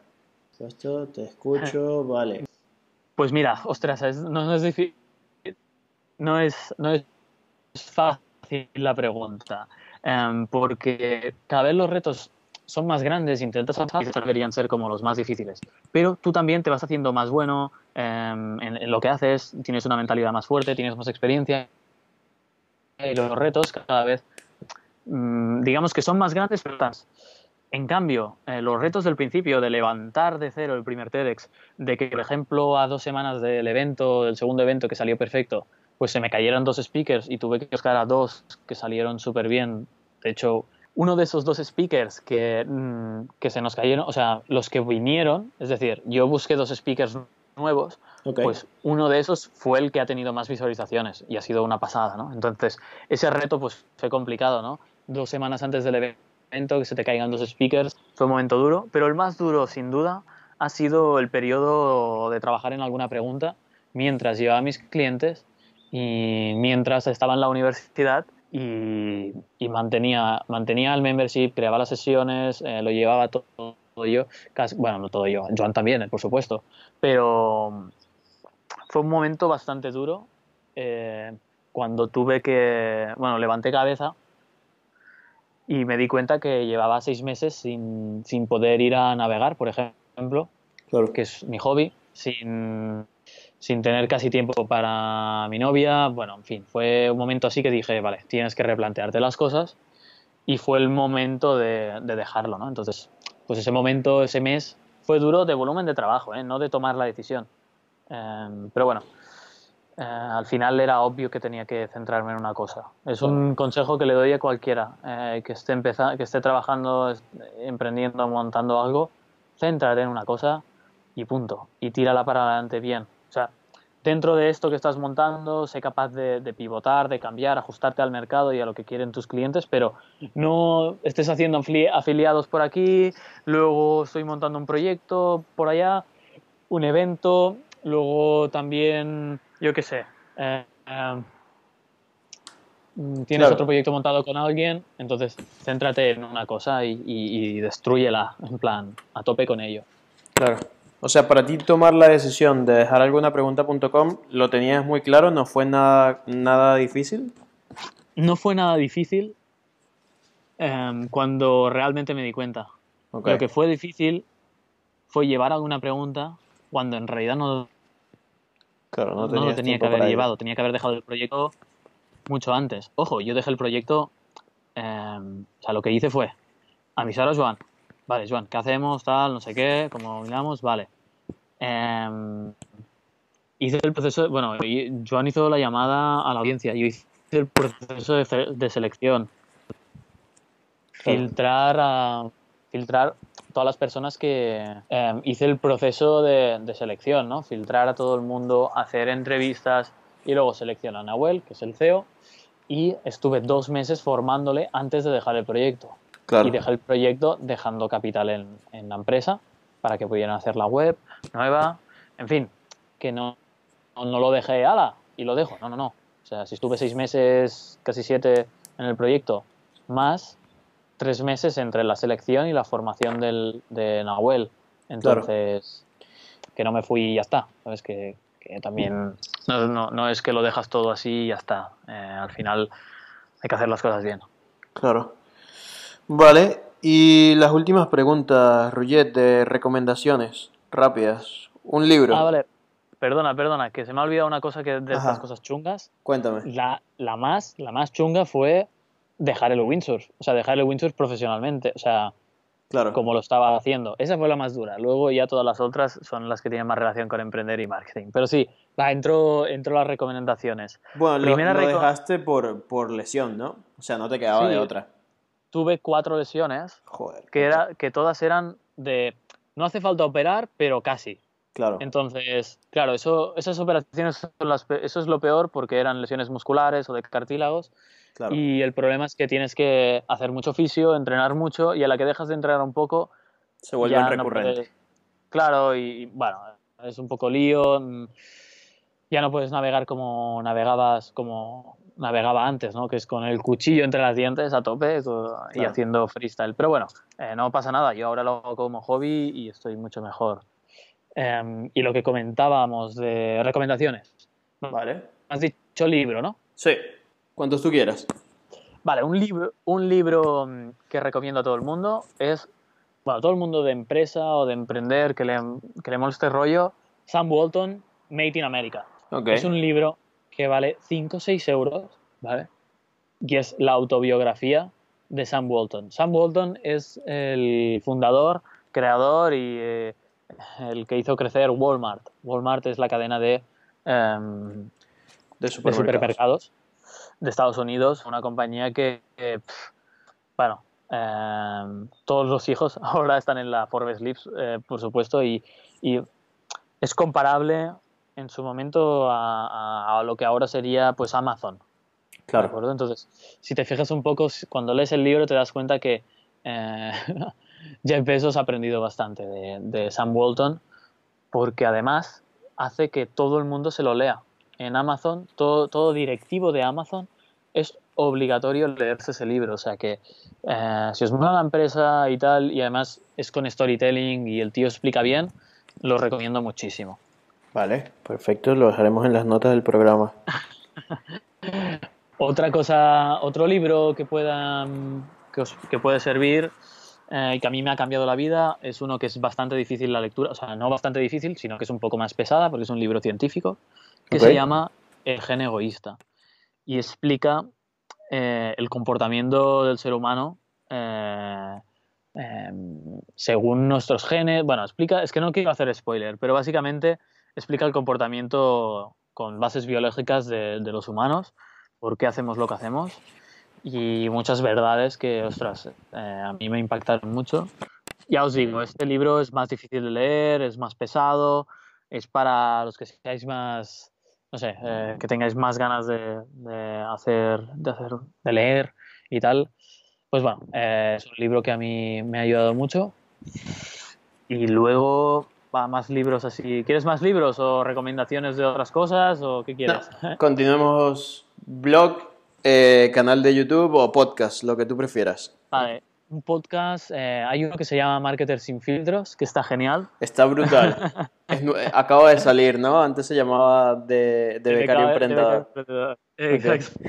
Esto, te escucho, (laughs) vale. Pues mira, ostras, no, es difícil, no es, no es fácil la pregunta, em, porque cada vez los retos son más grandes, intentas avanzar, deberían ser como los más difíciles. Pero tú también te vas haciendo más bueno em, en, lo que haces, tienes una mentalidad más fuerte, tienes más experiencia y los retos cada vez, mm, digamos que son más grandes, pero en cambio, eh, los retos del principio de levantar de cero el primer TEDx, de que, por ejemplo, a dos semanas del evento, del segundo evento que salió perfecto, pues se me cayeron dos speakers y tuve que buscar a dos que salieron súper bien. De hecho, uno de esos dos speakers que, mm, que, se nos cayeron, o sea, los que vinieron, es decir, yo busqué dos speakers nuevos, pues uno de esos fue el que ha tenido más visualizaciones y ha sido una pasada, ¿no? Entonces, ese reto pues fue complicado, ¿no? Dos semanas antes del evento, que se te caigan dos speakers, fue un momento duro, pero el más duro, sin duda, ha sido el periodo de trabajar en alguna pregunta mientras llevaba a mis clientes y mientras estaba en la universidad y, mantenía, mantenía el membership, creaba las sesiones, eh, lo llevaba todo, yo, bueno, no todo yo, Joan también, por supuesto, pero fue un momento bastante duro eh, cuando tuve que, bueno, levanté cabeza y me di cuenta que llevaba seis meses sin, sin poder ir a navegar, por ejemplo, que es mi hobby, sin sin tener casi tiempo para mi novia. Bueno, en fin, fue un momento así que dije, vale, tienes que replantearte las cosas y fue el momento de, dejarlo, ¿no? Entonces, pues ese momento, ese mes, fue duro de volumen de trabajo, ¿eh? no de tomar la decisión. Em, pero bueno, eh, al final era obvio que tenía que centrarme en una cosa. Es un consejo que le doy a cualquiera eh, que, esté que esté trabajando, emprendiendo, montando algo, céntrate en una cosa y punto. Y tírala para adelante bien. O sea, dentro de esto que estás montando, sé capaz de, pivotar, de cambiar, ajustarte al mercado y a lo que quieren tus clientes, pero no estés haciendo afiliados por aquí, luego estoy montando un proyecto por allá, un evento, luego también, yo qué sé, eh, eh, tienes otro proyecto montado con alguien, entonces céntrate en una cosa y, y, y destruyela, en plan, a tope con ello. Claro. O sea, para ti tomar la decisión de dejar alguna pregunta.com, ¿lo tenías muy claro? ¿No fue nada, nada difícil? No fue nada difícil em, cuando realmente me di cuenta. Lo que fue difícil fue llevar alguna pregunta cuando en realidad no, claro, no, lo tenía que haber llevado. Tenía que haber dejado el proyecto mucho antes. Ojo, yo dejé el proyecto, em, o sea, lo que hice fue avisar a Joan, vale, Joan, ¿qué hacemos? Tal, no sé qué, ¿cómo miramos? Vale. Em, hice el proceso, bueno, Joan hizo la llamada a la audiencia, yo hice el proceso de, selección. Filtrar a, filtrar todas las personas que em, hice el proceso de, selección, ¿no? Filtrar a todo el mundo, hacer entrevistas y luego seleccionar a Nahuel, que es el CEO, y estuve dos meses formándole antes de dejar el proyecto y dejé el proyecto dejando capital en, la empresa para que pudieran hacer la web nueva, en fin, que no, no, lo dejé ala y lo dejo, no, no, no. O sea, si estuve seis meses, casi siete en el proyecto, más tres meses entre la selección y la formación del, de Nahuel. Entonces, que no me fui y ya está. Sabes que, que también no, no, no, es que lo dejas todo así y ya está. Eh, al final hay que hacer las cosas bien. Claro. Vale, y las últimas preguntas, Rullet, de recomendaciones rápidas. Un libro. Ah, vale. Perdona, perdona, que se me ha olvidado una cosa que de estas cosas chungas. Cuéntame. La, la, más, la más chunga fue dejar el windsurf. O sea, dejar el windsurf profesionalmente. O sea, claro. como lo estaba haciendo. Esa fue la más dura. Luego ya todas las otras son las que tienen más relación con emprender y marketing. Pero sí, va, entro, entro las recomendaciones. Bueno, lo, dejaste por, por lesión, ¿no? O sea, no te quedaba de otra tuve cuatro lesiones que, era, que todas eran de no hace falta operar, pero casi. Claro. Entonces, claro, eso, esas operaciones son las, eso es lo peor porque eran lesiones musculares o de cartílagos. Y el problema es que tienes que hacer mucho fisio, entrenar mucho y a la que dejas de entrenar un poco se vuelve recurrente. claro, y bueno, es un poco lío. Mm, ya no puedes navegar como navegabas, como navegaba antes, ¿no? Que es con el cuchillo entre las dientes a tope y haciendo freestyle. Pero bueno, eh, no pasa nada. Yo ahora lo hago como hobby y estoy mucho mejor. Em, y lo que comentábamos de recomendaciones. Vale. Has dicho libro, ¿no? Sí. Cuantos tú quieras. Vale, un libro, un libro mm, que recomiendo a todo el mundo es bueno, todo el mundo de empresa o de emprender que le, que le moleste rollo, Sam Walton, Made in America. Es un libro que vale 5 o 6 euros, ¿vale? Y es la autobiografía de Sam Walton. Sam Walton es el fundador, creador y eh, el que hizo crecer Walmart. Walmart es la cadena de, em, de, supermercados. de Estados Unidos, una compañía que, bueno, em, todos los hijos (laughs) ahora están en la Forbes Lips, eh, por supuesto, y, y, es comparable en su momento a, lo que ahora sería pues Amazon. Claro. ¿De acuerdo? Entonces, si te fijas un poco, cuando lees el libro te das cuenta que eh, (laughs) Jeff Bezos ha aprendido bastante de, Sam Walton porque además hace que todo el mundo se lo lea. En Amazon, todo, todo directivo de Amazon es obligatorio leerse ese libro. O sea que eh, si os mola la empresa y tal, y además es con storytelling y el tío explica bien, lo recomiendo muchísimo. Vale, perfecto, lo dejaremos en las notas del programa. (laughs) Otra cosa, otro libro que pueda que, que puede servir eh, y que a mí me ha cambiado la vida es uno que es bastante difícil la lectura, o sea, no bastante difícil, sino que es un poco más pesada porque es un libro científico que se llama El gen egoísta y explica eh, el comportamiento del ser humano eh, em, según nuestros genes. Bueno, explica, es que no quiero hacer spoiler, pero básicamente explica el comportamiento con bases biológicas de, los humanos, por qué hacemos lo que hacemos y muchas verdades que, ostras, eh, a mí me impactaron mucho. Ya os digo, este libro es más difícil de leer, es más pesado, es para los que seáis más, no sé, eh, que tengáis más ganas de, hacer, de hacer, de leer y tal. Pues bueno, eh, es un libro que a mí me ha ayudado mucho. Y luego, más libros así. ¿Quieres más libros o recomendaciones de otras cosas o qué quieres? (laughs) continuemos blog, eh, canal de YouTube o podcast, lo que tú prefieras. Vale, un podcast, eh, hay uno que se llama Marketers sin filtros, que está genial. Está brutal. (laughs) Eh, acaba de salir, ¿no? Antes se llamaba de, de becario emprendedor. Exacto.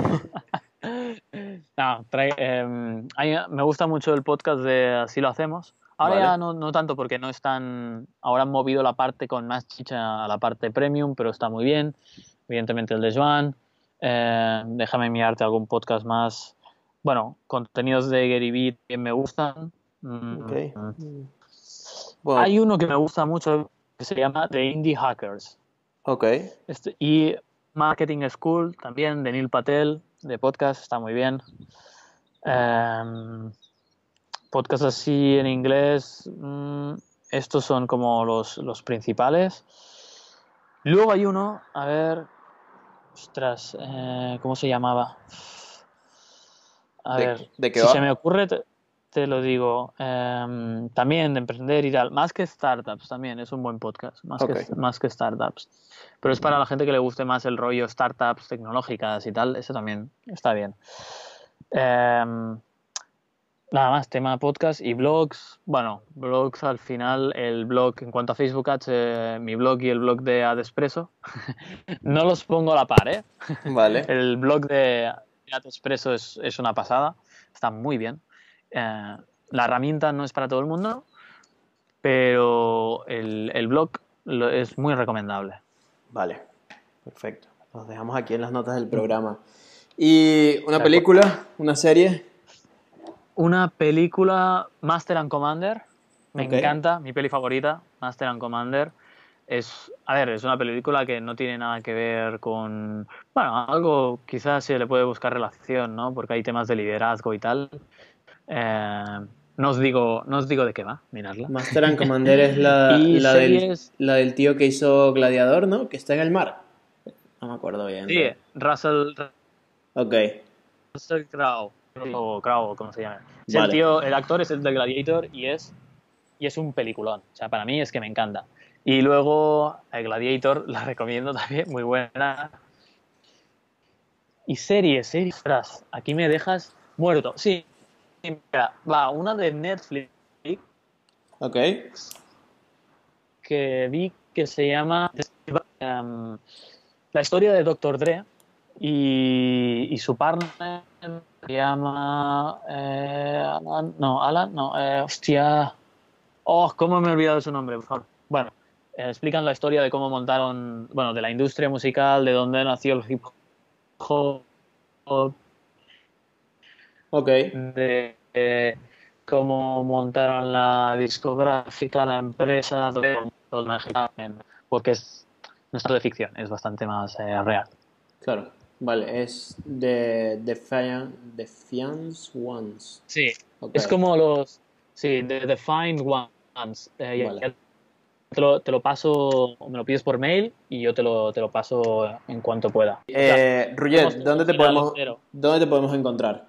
(laughs) no, em, me gusta mucho el podcast de Así lo hacemos Ahora ya no, no, tanto porque no están. Ahora han movido la parte con más chicha a la parte premium, pero está muy bien. Evidentemente el de Joan. Eh, déjame mirarte algún podcast más. Bueno, contenidos de Gary Vee que me gustan. Mm, okay. Mm. Hay uno que me gusta mucho que se llama The Indie Hackers. Ok. Este, y Marketing School también de Neil Patel, de podcast, está muy bien. Eh, podcasts así en inglés, mm, estos son como los, los, principales. Luego hay uno, a ver, ostras, eh, ¿cómo se llamaba? A ver, ¿de qué si se me ocurre te, lo digo. Em, también de emprender y tal, más que startups también, es un buen podcast, más, que, más que startups. Pero es para la gente que le guste más el rollo startups tecnológicas y tal, eso también está bien. Eh, Nada más, tema podcast y blogs. Bueno, blogs al final, el blog, en cuanto a Facebook Ads, eh, mi blog y el blog de Adespresso, (laughs) no los pongo a la par, ¿eh? (laughs) Vale. El blog de Adespresso es, es una pasada, está muy bien. Eh, la herramienta no es para todo el mundo, pero el, el blog es muy recomendable. Vale, perfecto. Los dejamos aquí en las notas del programa. ¿Y una película, una serie? Una película, Master and Commander. Me encanta, mi peli favorita, Master and Commander. Es, a ver, es una película que no tiene nada que ver con, bueno, algo quizás se le puede buscar relación, ¿no? Porque hay temas de liderazgo y tal. Eh, no os digo, no os digo de qué va, miradla. Master and Commander es la, (laughs) la, del, la, del, tío que hizo Gladiador, ¿no? Que está en el mar. No me acuerdo bien. Sí, Russell. Ok. Russell Crowe o Crow, como se llama. el tío, el actor es el de Gladiator y es, y es un peliculón. O sea, para mí es que me encanta. Y luego, el Gladiator (laughs) la recomiendo también, muy buena. Y series, series, aquí me dejas muerto. Sí, va, una de Netflix. Ok. Que vi que se llama um, La historia de Dr. Dre y, y su partner se llama eh, Alan, no, Alan, no, eh, hostia, Oh, ¿cómo me he olvidado su nombre? Por favor. Bueno, eh, explican la historia de cómo montaron, bueno, de la industria musical, de dónde nació el hip hop. Ok. De eh, cómo montaron la discográfica, la empresa, todo, todo porque es, no es de ficción, es bastante más eh, real. Claro, vale, es de Defiance Ones. Sí, es como los, sí, de Defined Ones. vale te lo, te lo paso, me lo pides por mail y yo te lo, te lo paso en cuanto pueda. Eh, ¿dónde te, podemos, ¿dónde te podemos encontrar?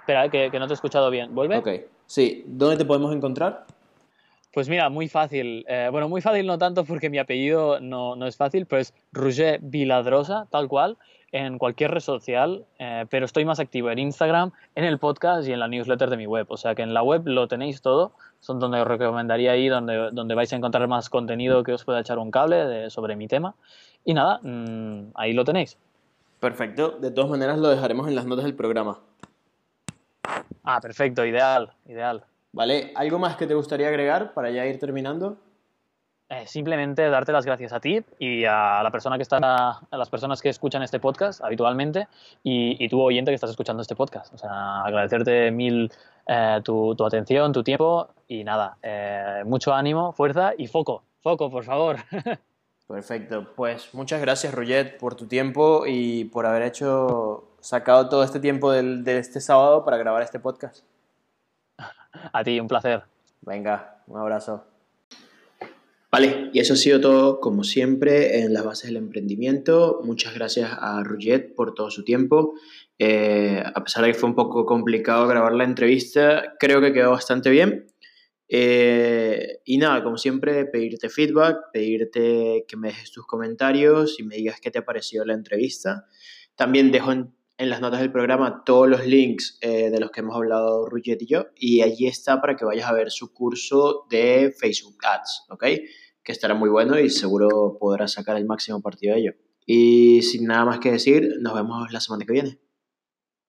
Espera, que, que, no te he escuchado bien. ¿Vuelve? Ok, sí. ¿Dónde te podemos encontrar? Pues mira, muy fácil. Eh, bueno, muy fácil no tanto porque mi apellido no, no es fácil, pero es Roger Viladrosa, tal cual en cualquier red social, eh, pero estoy más activo en Instagram, en el podcast y en la newsletter de mi web. O sea que en la web lo tenéis todo, son donde os recomendaría ir, donde, donde vais a encontrar más contenido que os pueda echar un cable sobre mi tema. Y nada, mm, ahí lo tenéis. Perfecto, de todas maneras lo dejaremos en las notas del programa. Ah, perfecto, ideal, ideal. Vale, ¿algo más que te gustaría agregar para ya ir terminando? Eh, simplemente darte las gracias a ti y a la persona que está, a las personas que escuchan este podcast habitualmente y, y tú oyente que estás escuchando este podcast. O sea, agradecerte mil eh, tu, tu, atención, tu tiempo y nada, eh, mucho ánimo, fuerza y foco, foco, por favor. (laughs) Perfecto, pues muchas gracias Roget por tu tiempo y por haber hecho, sacado todo este tiempo del, de este sábado para grabar este podcast. A ti, un placer. Venga, un abrazo. Vale, y eso ha sido todo, como siempre, en las bases del emprendimiento. Muchas gracias a Ruget por todo su tiempo. Eh, a pesar de que fue un poco complicado grabar la entrevista, creo que quedó bastante bien. Eh, y nada, como siempre, pedirte feedback, pedirte que me dejes tus comentarios y me digas qué te ha parecido la entrevista. También dejo en, las notas del programa todos los links eh, de los que hemos hablado Ruget y yo, y allí está para que vayas a ver su curso de Facebook Ads, ¿ok? que estará muy bueno y seguro podrás sacar el máximo partido de ello. Y sin nada más que decir, nos vemos la semana que viene.